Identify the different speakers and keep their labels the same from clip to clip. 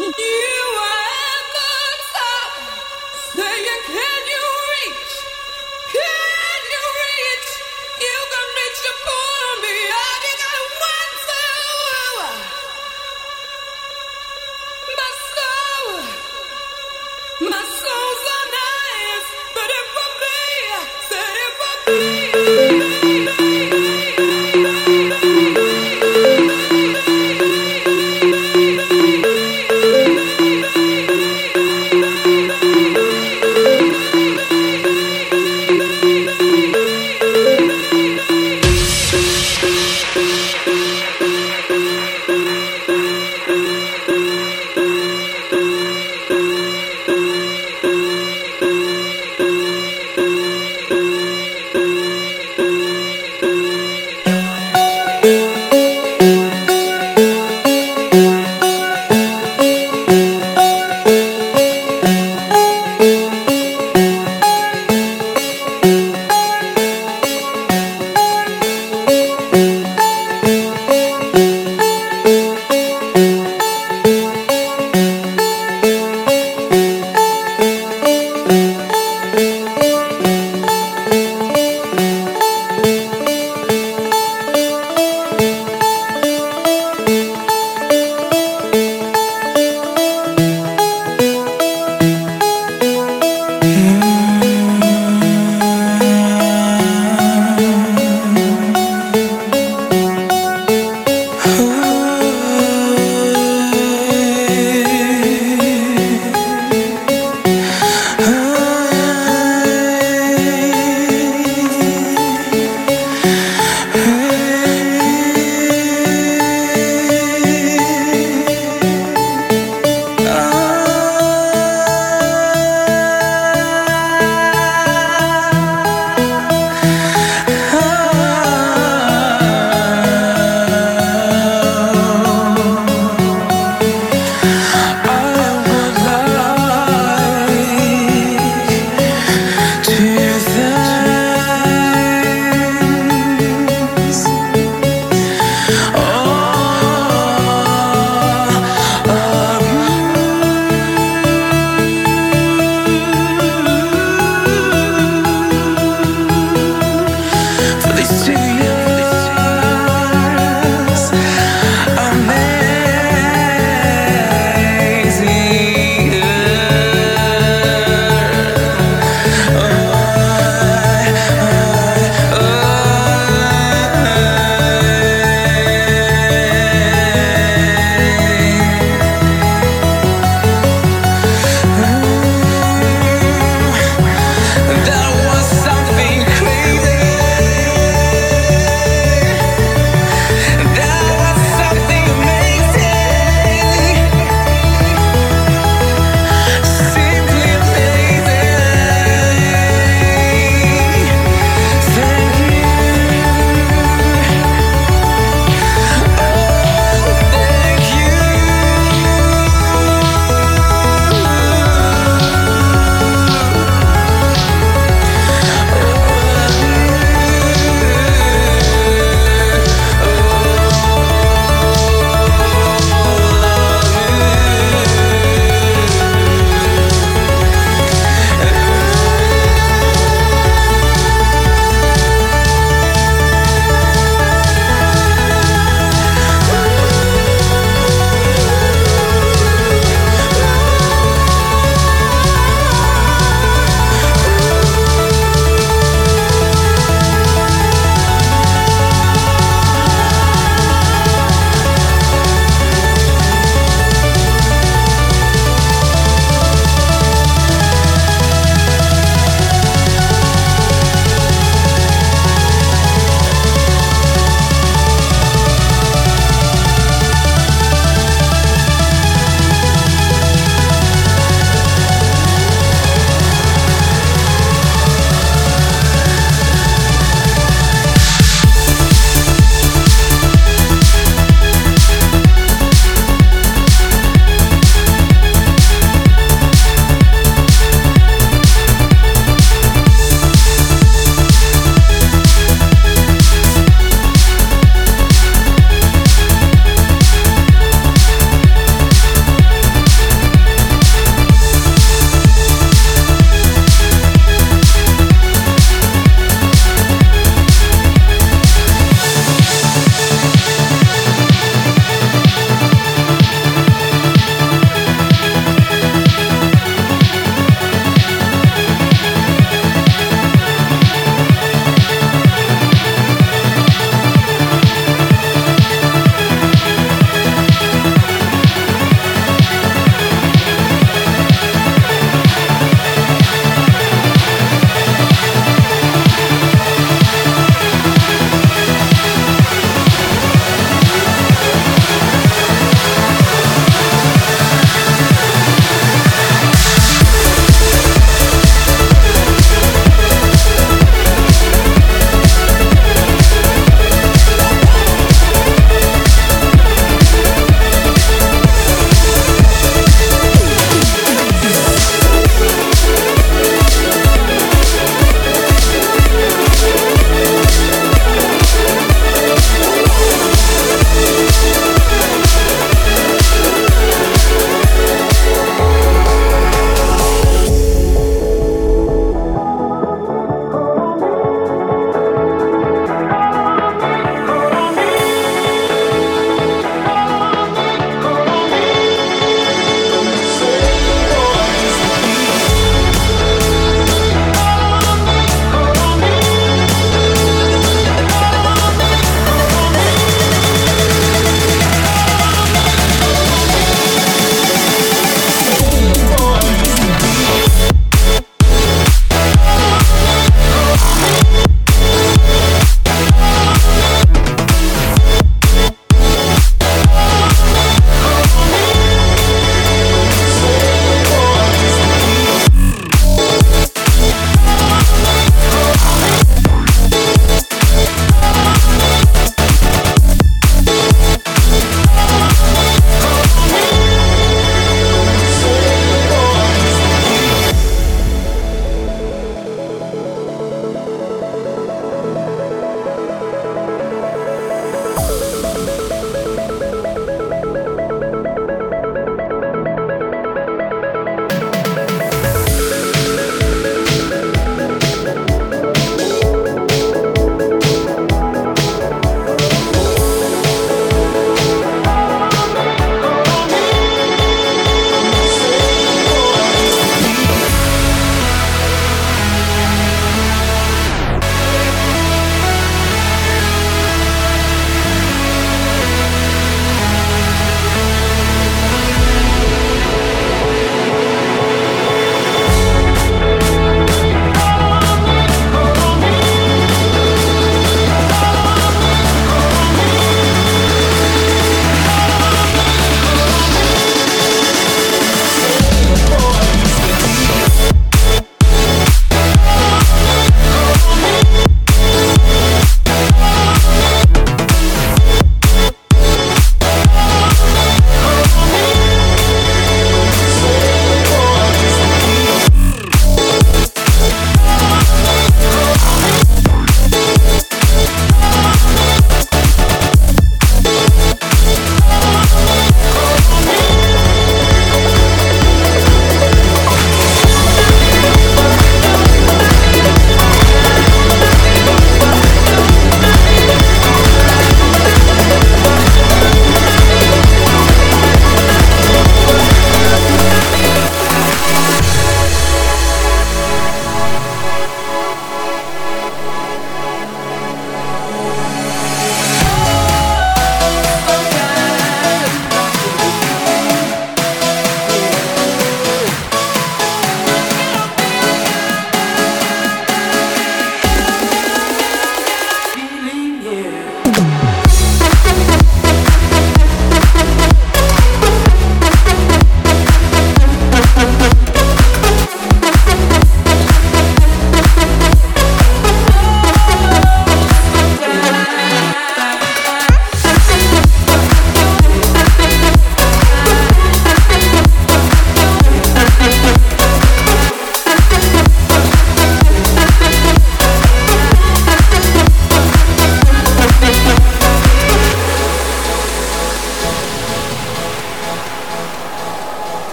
Speaker 1: you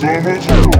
Speaker 2: damage.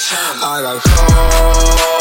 Speaker 3: I
Speaker 4: got calls.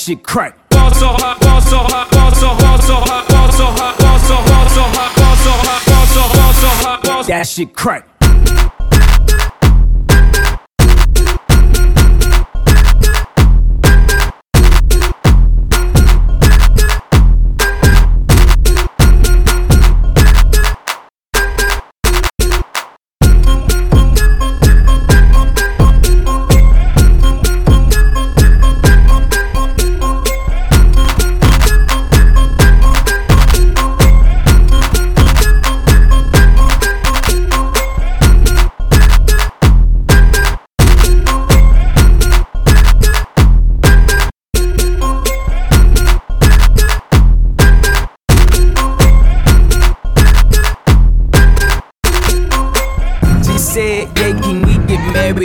Speaker 5: Shit crack. Also hot, also hot, also hot also hot, also hot, also hot also hot, also hot, also also hot. Also hot also hot also hot also hot also hot that shit crack.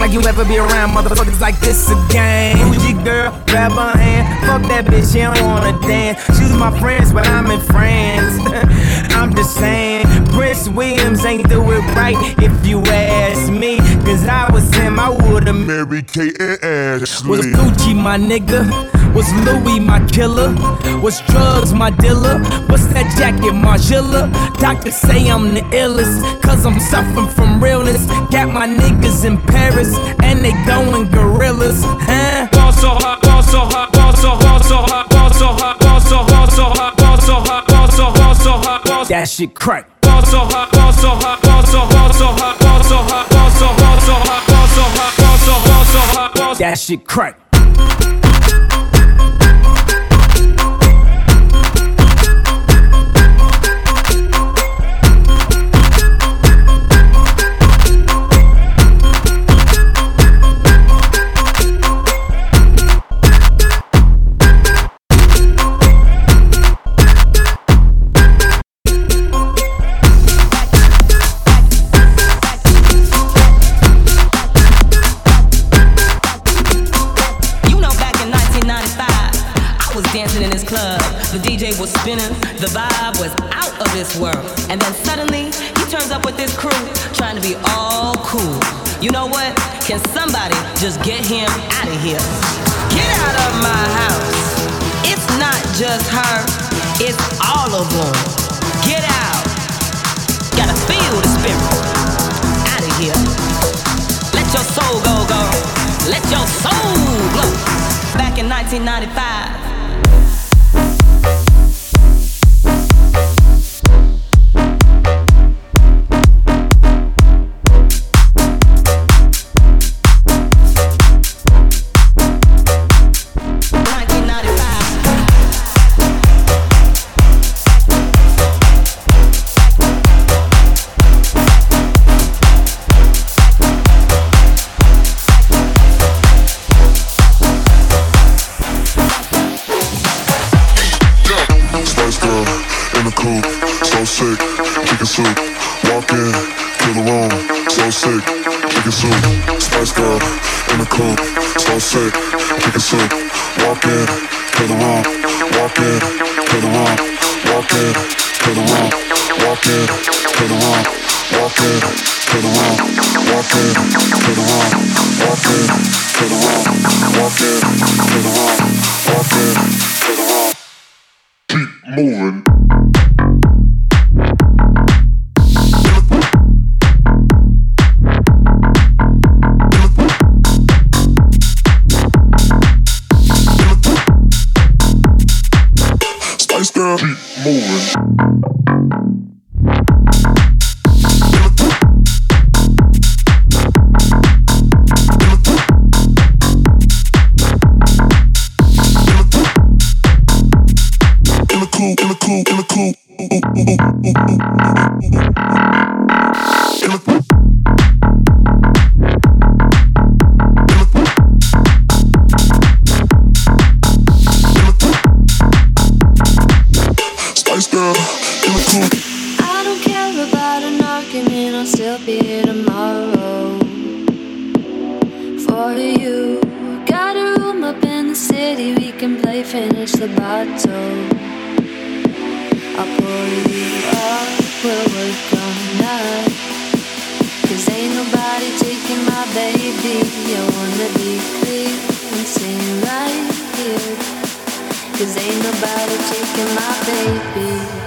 Speaker 5: like you ever be around motherfuckers like this again. Your girl? Grab her hand. Fuck that bitch, she don't wanna dance. She's my friends, but I'm in France. I'm just saying, Prince Williams ain't do it right if you ask me. Cause I was him, I would've
Speaker 6: married Kate and Ashley. Was
Speaker 5: Gucci my nigga? Was Louis my killer? Was drugs my dealer? What's that jacket, Margiela? Doctors say I'm the illest, cause I'm suffering from realness. Got my niggas in Paris, and they going gorillas, huh? Ball so hot, ball so hot, ball so hot, so hot, ball so hot, ball so hot, so hot, ball so hot, ball so hot, so hot, ball That shit crack. Ball so hot,
Speaker 7: ball so hot, ball so hot, so hot, ball so hot, ball so hot, so hot, ball so hot, ball so hot, so hot, ball That shit crack. just get him out of here. Get out of my house. It's not just her, it's all of them. Get out. Gotta feel the spirit. Out of here. Let your soul go, go. Let your soul blow. Back in 1995.
Speaker 8: finish the bottle. I'll pull you up, we'll work on that. Cause ain't nobody taking my baby. I wanna be free and sing right here. Cause ain't nobody taking my baby.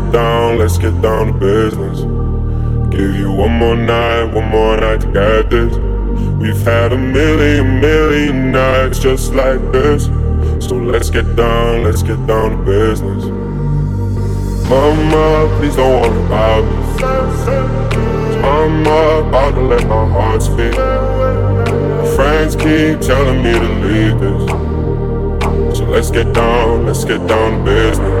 Speaker 9: Get down, let's get down to business. Give you one more night, one more night to get this. We've had a million, million nights just like this. So let's get down, let's get down to business. Mama, please don't worry about me. I'm about to let my heart speak. Friends keep telling me to leave this. So let's get down, let's get down to business.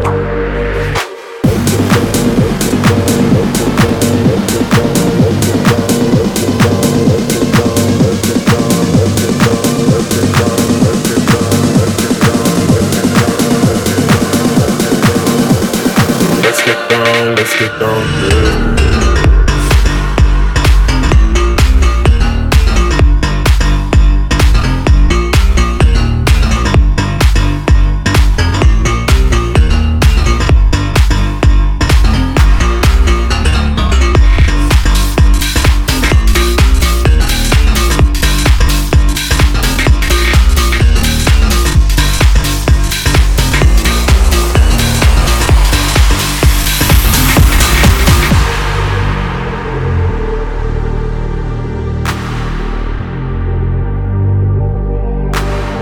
Speaker 9: Get down there.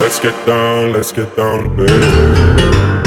Speaker 9: Let's get down, let's get down to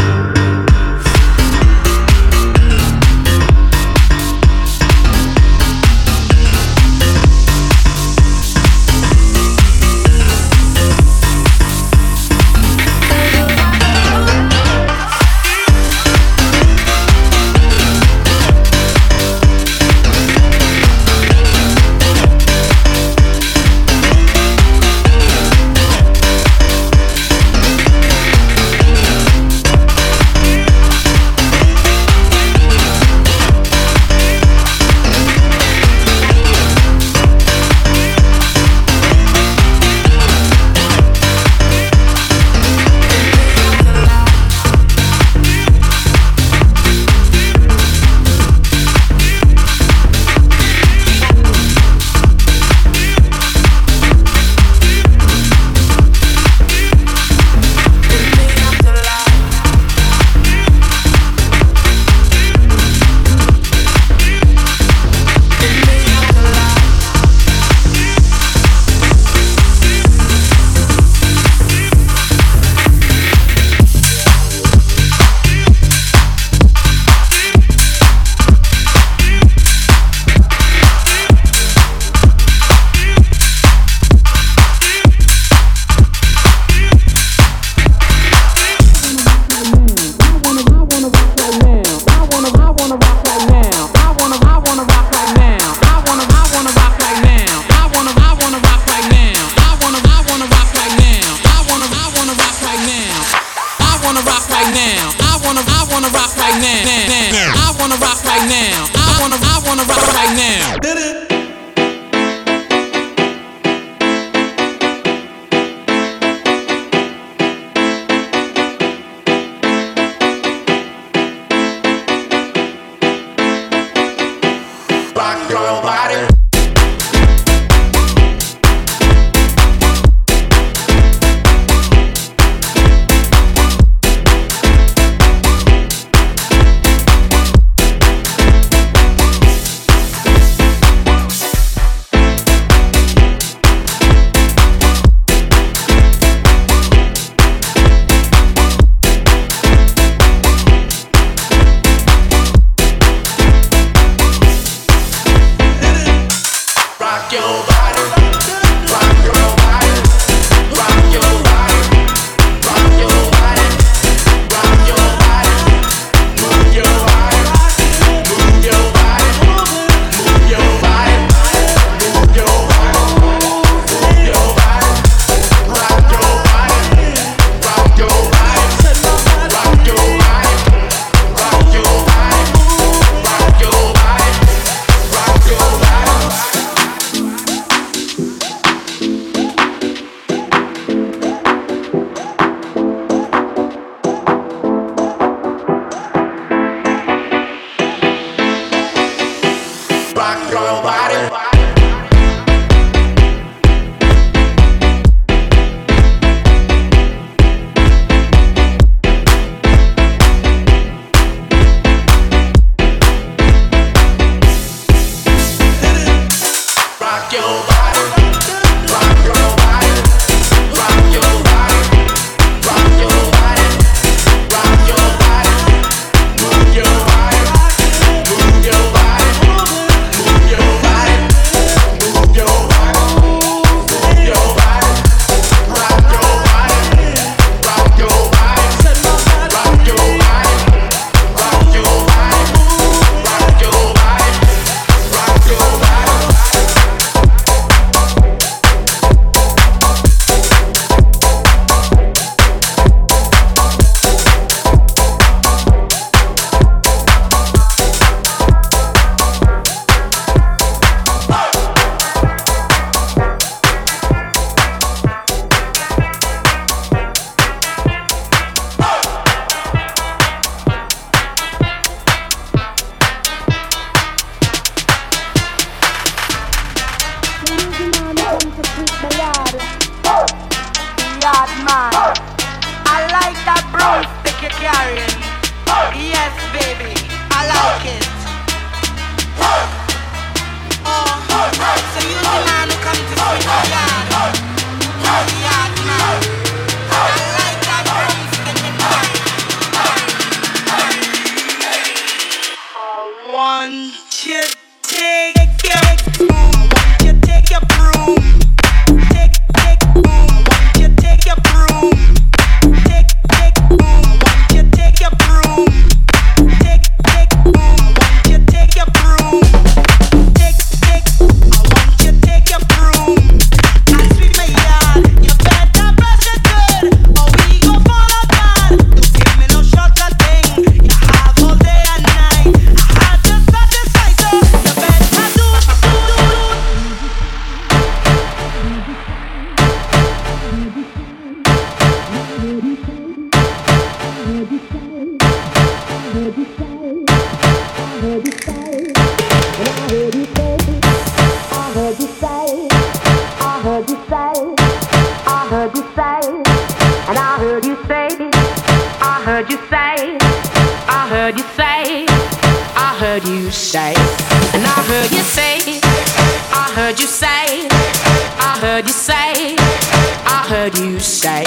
Speaker 10: heard you say,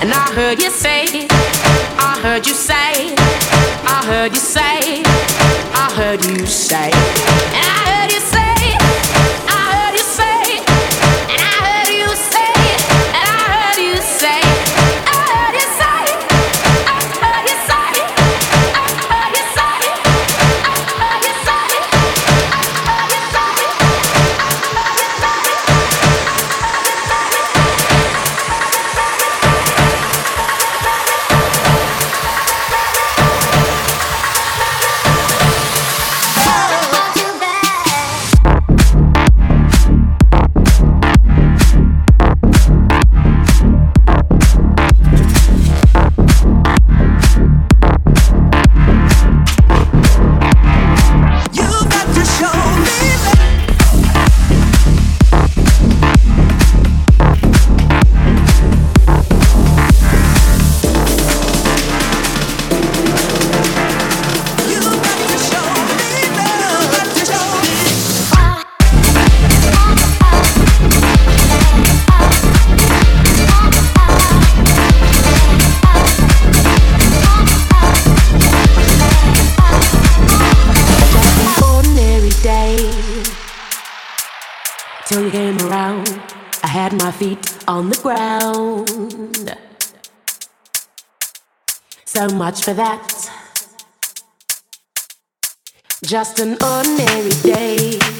Speaker 10: and I heard you say, I heard you say, I heard you say, I heard you say. just for that. Just an ordinary day.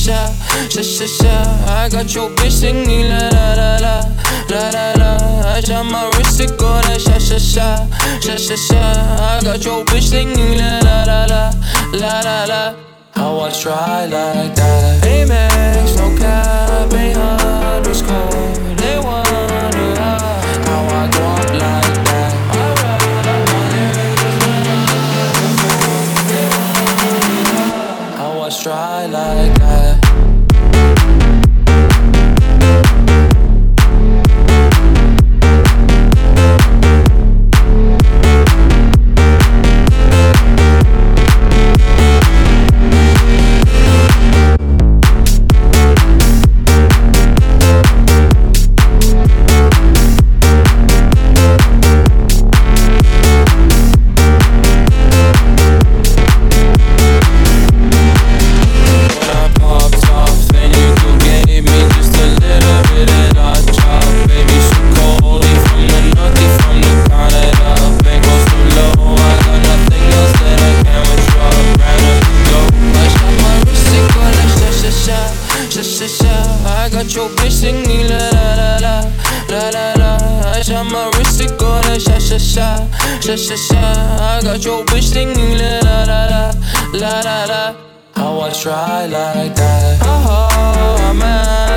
Speaker 11: sha, sha, sha, sha. I got your sha sha sha. I got your bitch singing la la la la la la. How I try like that. Oh, oh, oh man.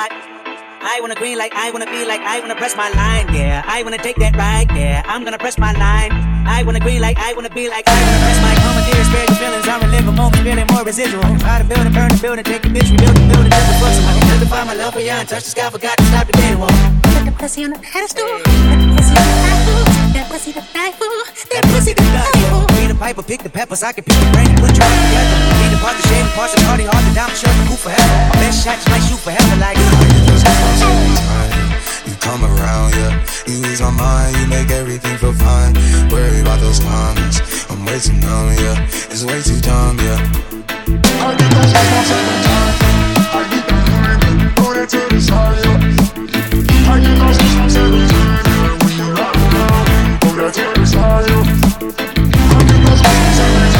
Speaker 12: My. I wanna green like I wanna be like I wanna press my line, yeah. I wanna take that ride, yeah. I'm gonna press my line. I wanna green like I wanna be like I wanna press my commandeer, spare your feelings. I relive a moment, feeling more residual. Try to build and burn the building, take a bitch, rebuild the building, just a foot. So I can justify my love for you and touch the sky, forgot to stop the day wall. Put the pussy on the pedestal. Put the pussy on the pedestal. That pussy to die for. That pussy to die for. Be the piper, pick the peppers, I can pick the brain and put you all together. Be the part the shade, the parts of party hard to down, shirt, cool forever. My best shot, you might shoot forever like.
Speaker 13: Uh, come around, yeah. You ease my mind, you make everything feel fine. Worry about those comments, I'm way too numb, yeah. It's way too dumb, yeah.
Speaker 2: I
Speaker 14: get
Speaker 2: those
Speaker 14: goosebumps every time. I get that feeling, put it to the side, yeah. I get those goosebumps every time, yeah. When you're out, put it
Speaker 2: to
Speaker 14: the side, yeah. I get those goosebumps
Speaker 2: every time.